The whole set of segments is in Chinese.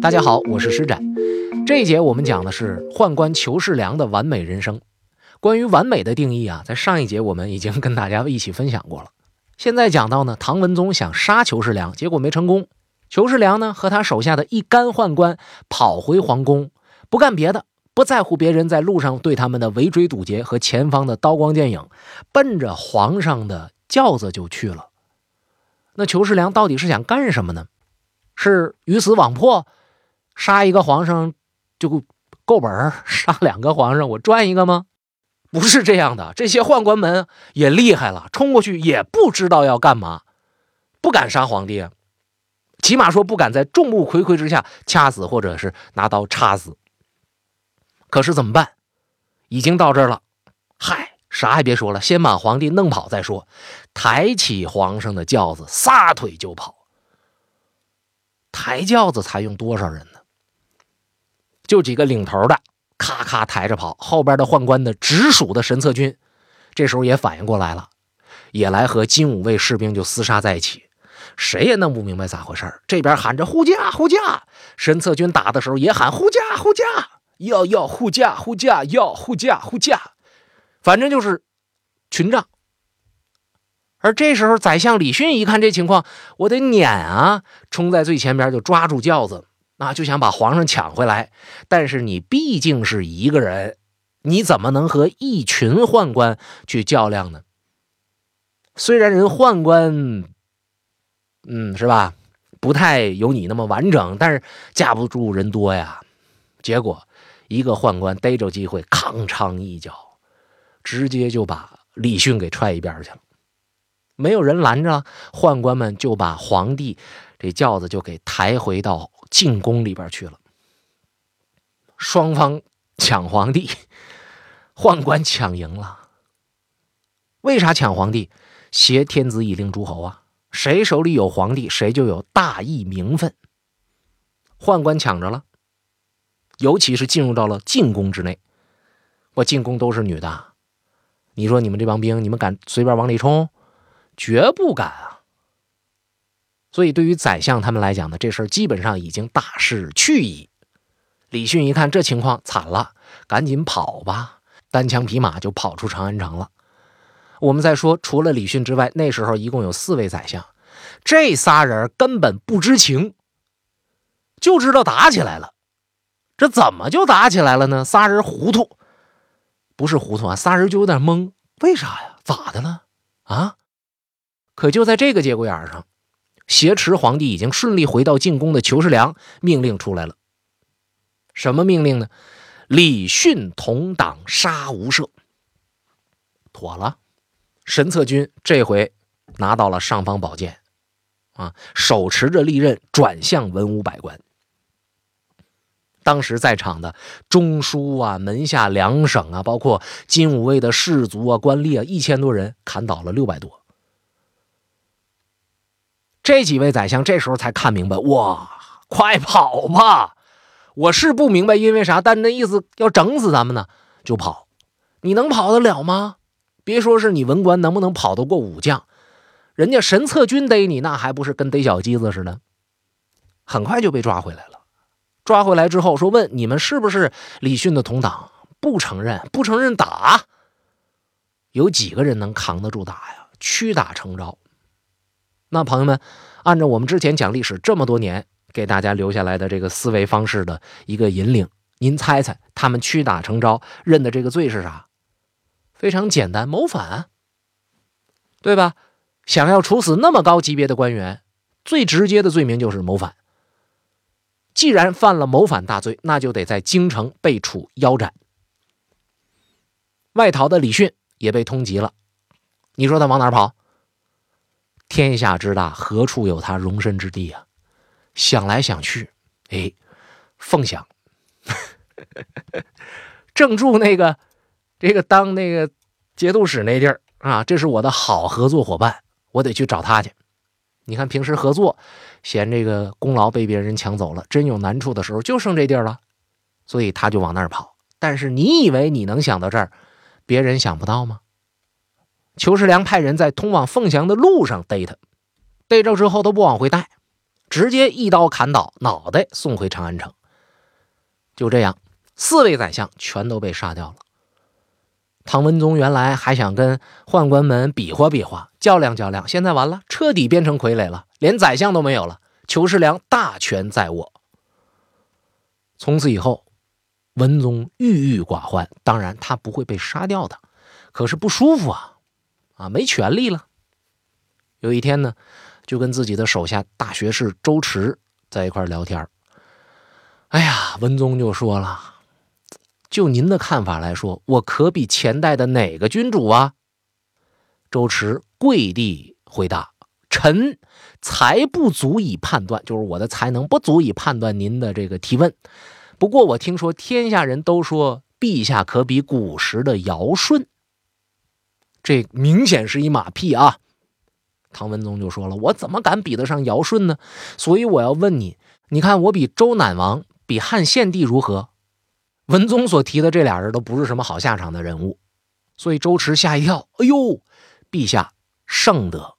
大家好，我是施展。这一节我们讲的是宦官裘世良的完美人生。关于完美的定义啊，在上一节我们已经跟大家一起分享过了。现在讲到呢，唐文宗想杀裘世良，结果没成功。裘世良呢和他手下的一干宦官跑回皇宫，不干别的，不在乎别人在路上对他们的围追堵截和前方的刀光剑影，奔着皇上的轿子就去了。那裘世良到底是想干什么呢？是鱼死网破，杀一个皇上就够本儿；杀两个皇上我赚一个吗？不是这样的。这些宦官们也厉害了，冲过去也不知道要干嘛，不敢杀皇帝。起码说不敢在众目睽睽之下掐死，或者是拿刀插死。可是怎么办？已经到这儿了，嗨，啥也别说了，先把皇帝弄跑再说。抬起皇上的轿子，撒腿就跑。抬轿子才用多少人呢？就几个领头的，咔咔抬着跑。后边的宦官的直属的神策军，这时候也反应过来了，也来和金吾卫士兵就厮杀在一起。谁也弄不明白咋回事这边喊着护驾护驾，神策军打的时候也喊护驾护驾，要要护驾护驾要护驾护驾，反正就是群仗。而这时候，宰相李训一看这情况，我得撵啊，冲在最前边就抓住轿子，啊，就想把皇上抢回来。但是你毕竟是一个人，你怎么能和一群宦官去较量呢？虽然人宦官。嗯，是吧？不太有你那么完整，但是架不住人多呀。结果一个宦官逮着机会，吭哧一脚，直接就把李训给踹一边去了。没有人拦着，宦官们就把皇帝这轿子就给抬回到进宫里边去了。双方抢皇帝，宦官抢赢了。为啥抢皇帝？挟天子以令诸侯啊！谁手里有皇帝，谁就有大义名分。宦官抢着了，尤其是进入到了进宫之内，我进宫都是女的，你说你们这帮兵，你们敢随便往里冲？绝不敢啊！所以对于宰相他们来讲呢，这事儿基本上已经大势去矣。李迅一看这情况惨了，赶紧跑吧，单枪匹马就跑出长安城了。我们再说，除了李迅之外，那时候一共有四位宰相，这仨人根本不知情，就知道打起来了。这怎么就打起来了呢？仨人糊涂，不是糊涂啊，仨人就有点懵。为啥呀？咋的了？啊？可就在这个节骨眼上，挟持皇帝已经顺利回到进宫的裘世良命令出来了。什么命令呢？李训同党杀无赦。妥了。神策军这回拿到了尚方宝剑，啊，手持着利刃转向文武百官。当时在场的中书啊、门下两省啊，包括金吾卫的士族啊、官吏啊，一千多人砍倒了六百多。这几位宰相这时候才看明白，哇，快跑吧！我是不明白因为啥，但那意思要整死咱们呢，就跑。你能跑得了吗？别说是你文官能不能跑得过武将，人家神策军逮你，那还不是跟逮小鸡子似的？很快就被抓回来了。抓回来之后说问你们是不是李训的同党？不承认，不承认打。有几个人能扛得住打呀？屈打成招。那朋友们，按照我们之前讲历史这么多年给大家留下来的这个思维方式的一个引领，您猜猜他们屈打成招认的这个罪是啥？非常简单，谋反，对吧？想要处死那么高级别的官员，最直接的罪名就是谋反。既然犯了谋反大罪，那就得在京城被处腰斩。外逃的李训也被通缉了，你说他往哪跑？天下之大，何处有他容身之地啊？想来想去，哎，凤翔，正住那个。这个当那个节度使那地儿啊，这是我的好合作伙伴，我得去找他去。你看平时合作，嫌这个功劳被别人抢走了，真有难处的时候就剩这地儿了，所以他就往那儿跑。但是你以为你能想到这儿，别人想不到吗？裘世良派人在通往凤翔的路上逮他，逮着之后都不往回带，直接一刀砍倒，脑袋送回长安城。就这样，四位宰相全都被杀掉了。唐文宗原来还想跟宦官们比划比划、较量较量，现在完了，彻底变成傀儡了，连宰相都没有了。裘世良大权在握，从此以后，文宗郁郁寡欢。当然，他不会被杀掉的，可是不舒服啊，啊，没权利了。有一天呢，就跟自己的手下大学士周驰在一块聊天哎呀，文宗就说了。就您的看法来说，我可比前代的哪个君主啊？周驰跪地回答：“臣才不足以判断，就是我的才能不足以判断您的这个提问。不过我听说天下人都说陛下可比古时的尧舜，这明显是一马屁啊！”唐文宗就说了：“我怎么敢比得上尧舜呢？所以我要问你，你看我比周赧王、比汉献帝如何？”文宗所提的这俩人都不是什么好下场的人物，所以周驰吓一跳。哎呦，陛下圣德，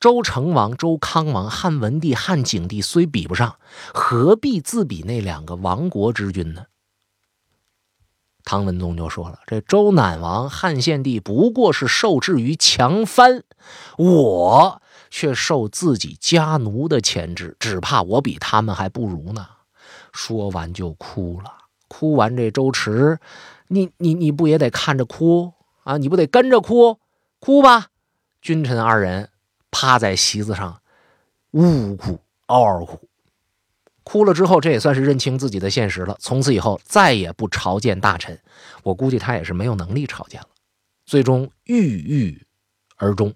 周成王、周康王、汉文帝、汉景帝虽比不上，何必自比那两个亡国之君呢？唐文宗就说了：“这周赧王、汉献帝不过是受制于强藩，我却受自己家奴的牵制，只怕我比他们还不如呢。”说完就哭了。哭完，这周驰，你你你不也得看着哭啊？你不得跟着哭？哭吧！君臣二人趴在席子上，呜呜哭，嗷嗷哭。哭了之后，这也算是认清自己的现实了。从此以后，再也不朝见大臣。我估计他也是没有能力朝见了。最终郁郁而终。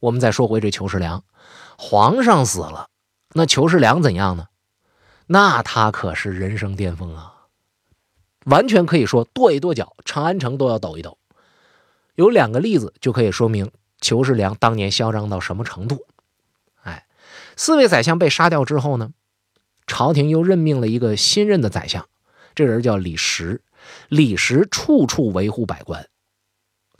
我们再说回这裘世良，皇上死了，那裘世良怎样呢？那他可是人生巅峰啊，完全可以说跺一跺脚，长安城都要抖一抖。有两个例子就可以说明裘世良当年嚣张到什么程度。四位宰相被杀掉之后呢，朝廷又任命了一个新任的宰相，这人叫李实。李实处处维护百官，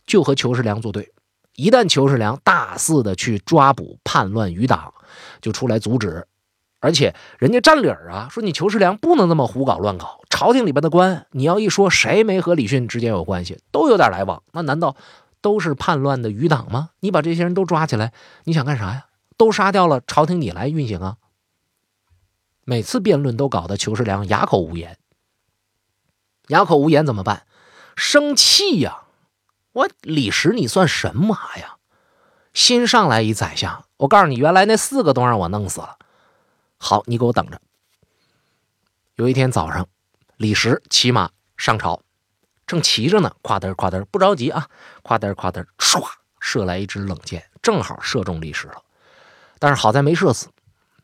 就和裘世良作对。一旦裘世良大肆的去抓捕叛乱余党，就出来阻止。而且人家占理儿啊，说你裘世良不能这么胡搞乱搞。朝廷里边的官，你要一说谁没和李训之间有关系，都有点来往，那难道都是叛乱的余党吗？你把这些人都抓起来，你想干啥呀？都杀掉了，朝廷你来运行啊？每次辩论都搞得裘世良哑口无言。哑口无言怎么办？生气呀！我李时你算什么呀？新上来一宰相，我告诉你，原来那四个都让我弄死了。好，你给我等着。有一天早上，李时骑马上朝，正骑着呢，夸嘚夸嘚，不着急啊，夸嘚夸嘚，唰，射来一支冷箭，正好射中李时了。但是好在没射死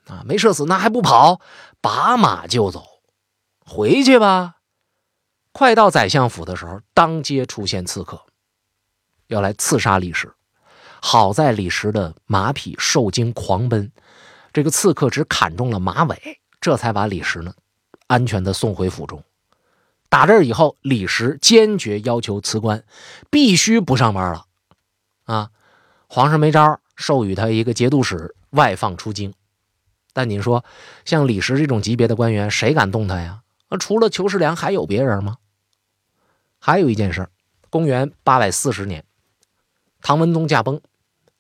啊，没射死，那还不跑，拔马就走，回去吧。快到宰相府的时候，当街出现刺客，要来刺杀李实。好在李实的马匹受惊狂奔。这个刺客只砍中了马尾，这才把李实呢安全的送回府中。打这以后，李实坚决要求辞官，必须不上班了。啊，皇上没招，授予他一个节度使，外放出京。但你说，像李石这种级别的官员，谁敢动他呀？那除了裘世良，还有别人吗？还有一件事，公元八百四十年，唐文宗驾崩。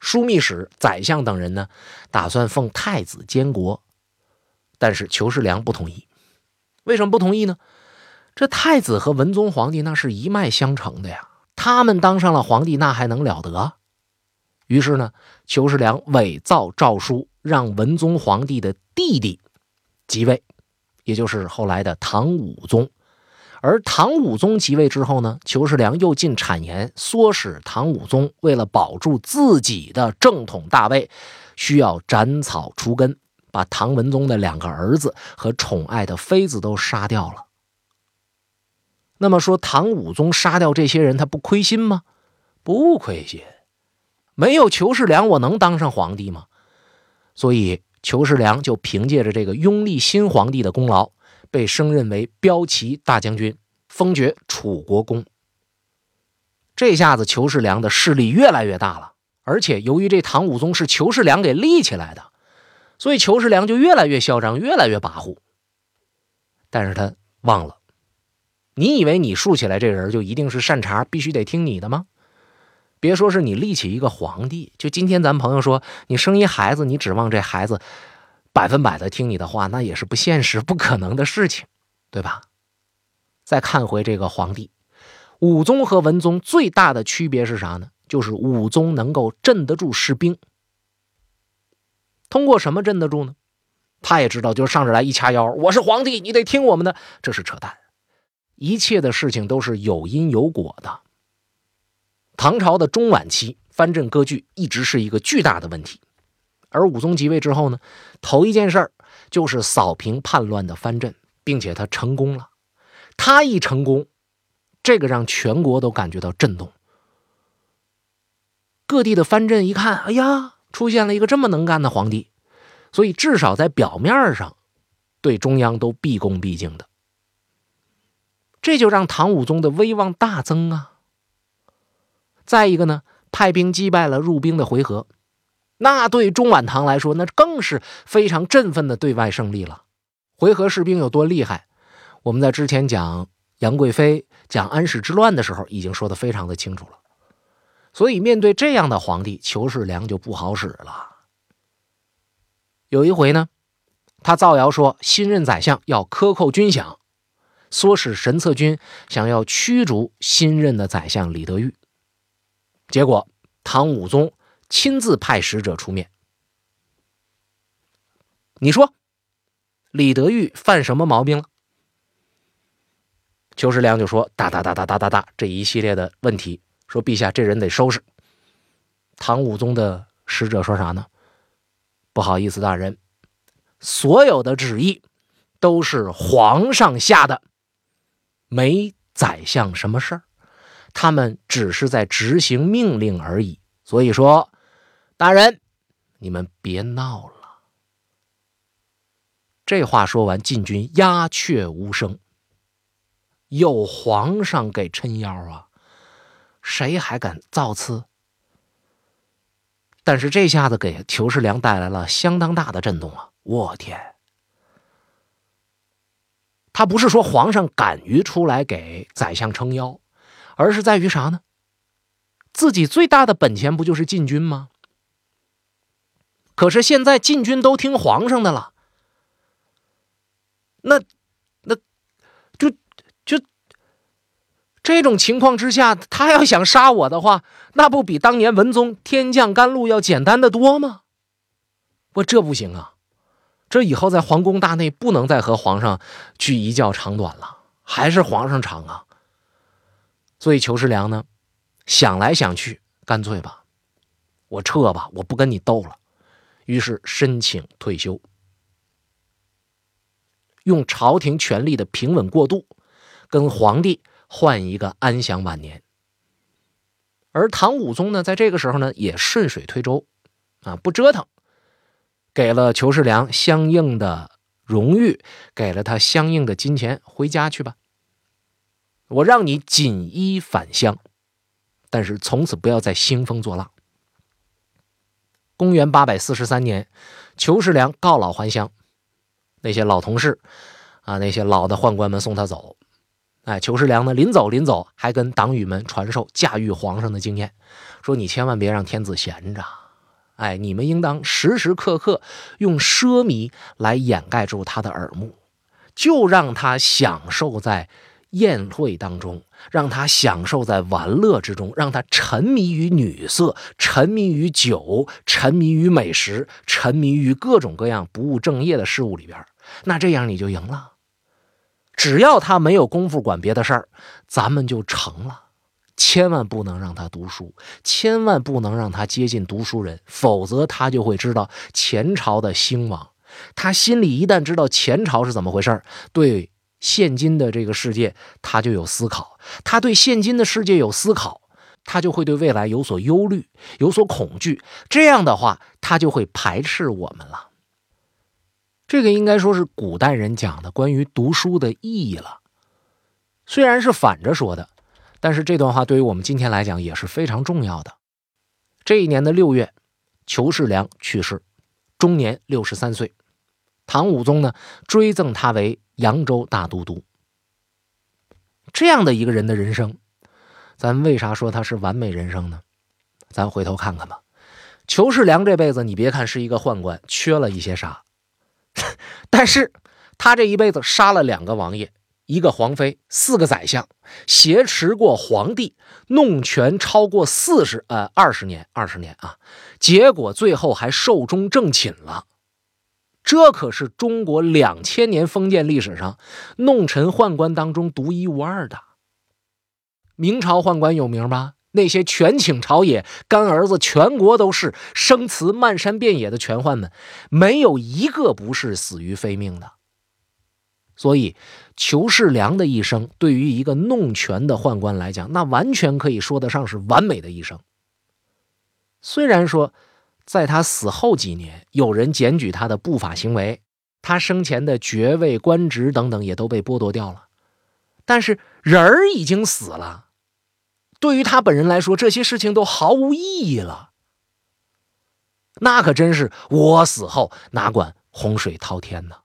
枢密使、宰相等人呢，打算奉太子监国，但是裘世良不同意。为什么不同意呢？这太子和文宗皇帝那是一脉相承的呀，他们当上了皇帝，那还能了得？于是呢，裘世良伪造诏书，让文宗皇帝的弟弟即位，也就是后来的唐武宗。而唐武宗即位之后呢，裘世良又进谗言，唆使唐武宗为了保住自己的正统大位，需要斩草除根，把唐文宗的两个儿子和宠爱的妃子都杀掉了。那么说，唐武宗杀掉这些人，他不亏心吗？不亏心。没有裘世良，我能当上皇帝吗？所以，裘世良就凭借着这个拥立新皇帝的功劳。被升任为骠骑大将军，封爵楚国公。这下子裘世良的势力越来越大了，而且由于这唐武宗是裘世良给立起来的，所以裘世良就越来越嚣张，越来越跋扈。但是他忘了，你以为你竖起来这人就一定是善茬，必须得听你的吗？别说是你立起一个皇帝，就今天咱朋友说你生一孩子，你指望这孩子百分百的听你的话，那也是不现实、不可能的事情，对吧？再看回这个皇帝，武宗和文宗最大的区别是啥呢？就是武宗能够镇得住士兵。通过什么镇得住呢？他也知道，就是上这来一掐腰，我是皇帝，你得听我们的，这是扯淡。一切的事情都是有因有果的。唐朝的中晚期，藩镇割据一直是一个巨大的问题。而武宗即位之后呢，头一件事儿就是扫平叛乱的藩镇，并且他成功了。他一成功，这个让全国都感觉到震动。各地的藩镇一看，哎呀，出现了一个这么能干的皇帝，所以至少在表面上，对中央都毕恭毕敬的。这就让唐武宗的威望大增啊。再一个呢，派兵击败了入兵的回纥，那对中晚唐来说，那更是非常振奋的对外胜利了。回纥士兵有多厉害，我们在之前讲杨贵妃、讲安史之乱的时候，已经说的非常的清楚了。所以面对这样的皇帝，裘世良就不好使了。有一回呢，他造谣说新任宰相要克扣军饷，唆使神策军想要驱逐新任的宰相李德裕。结果，唐武宗亲自派使者出面。你说，李德裕犯什么毛病了？邱世良就说：“哒哒哒哒哒哒哒，这一系列的问题，说陛下这人得收拾。”唐武宗的使者说啥呢？不好意思，大人，所有的旨意都是皇上下的，没宰相什么事儿。他们只是在执行命令而已，所以说，大人，你们别闹了。这话说完，禁军鸦雀无声。有皇上给撑腰啊，谁还敢造次？但是这下子给裘世良带来了相当大的震动啊！我天，他不是说皇上敢于出来给宰相撑腰。而是在于啥呢？自己最大的本钱不就是禁军吗？可是现在禁军都听皇上的了，那那就就这种情况之下，他要想杀我的话，那不比当年文宗天降甘露要简单的多吗？我这不行啊！这以后在皇宫大内不能再和皇上去一较长短了，还是皇上长啊！所以裘世良呢，想来想去，干脆吧，我撤吧，我不跟你斗了。于是申请退休，用朝廷权力的平稳过渡，跟皇帝换一个安享晚年。而唐武宗呢，在这个时候呢，也顺水推舟，啊，不折腾，给了裘世良相应的荣誉，给了他相应的金钱，回家去吧。我让你锦衣返乡，但是从此不要再兴风作浪。公元八百四十三年，裘世良告老还乡，那些老同事啊，那些老的宦官们送他走。哎，裘世良呢，临走临走还跟党羽们传授驾驭皇上的经验，说你千万别让天子闲着，哎，你们应当时时刻刻用奢靡来掩盖住他的耳目，就让他享受在。宴会当中，让他享受在玩乐之中，让他沉迷于女色，沉迷于酒，沉迷于美食，沉迷于各种各样不务正业的事物里边。那这样你就赢了。只要他没有功夫管别的事儿，咱们就成了。千万不能让他读书，千万不能让他接近读书人，否则他就会知道前朝的兴亡。他心里一旦知道前朝是怎么回事对。现今的这个世界，他就有思考；他对现今的世界有思考，他就会对未来有所忧虑、有所恐惧。这样的话，他就会排斥我们了。这个应该说是古代人讲的关于读书的意义了。虽然是反着说的，但是这段话对于我们今天来讲也是非常重要的。这一年的六月，裘世良去世，终年六十三岁。唐武宗呢，追赠他为扬州大都督。这样的一个人的人生，咱为啥说他是完美人生呢？咱回头看看吧。裘世良这辈子，你别看是一个宦官，缺了一些啥，但是他这一辈子杀了两个王爷，一个皇妃，四个宰相，挟持过皇帝，弄权超过四十呃二十年，二十年啊，结果最后还寿终正寝了。这可是中国两千年封建历史上弄臣宦官当中独一无二的。明朝宦官有名吧？那些权倾朝野、干儿子全国都是、生祠漫山遍野的权宦们，没有一个不是死于非命的。所以，裘世良的一生对于一个弄权的宦官来讲，那完全可以说得上是完美的一生。虽然说，在他死后几年，有人检举他的不法行为，他生前的爵位、官职等等也都被剥夺掉了，但是人儿已经死了。对于他本人来说，这些事情都毫无意义了。那可真是我死后哪管洪水滔天呢？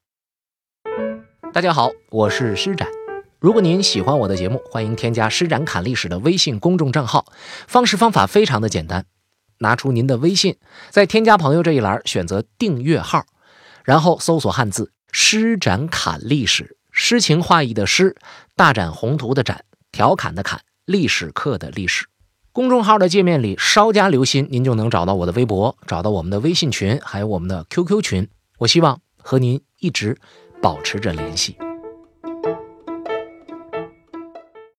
大家好，我是施展。如果您喜欢我的节目，欢迎添加“施展侃历史”的微信公众账号。方式方法非常的简单，拿出您的微信，在添加朋友这一栏选择订阅号，然后搜索汉字“施展侃历史”，诗情画意的诗，大展宏图的展，调侃的侃。历史课的历史公众号的界面里稍加留心，您就能找到我的微博，找到我们的微信群，还有我们的 QQ 群。我希望和您一直保持着联系。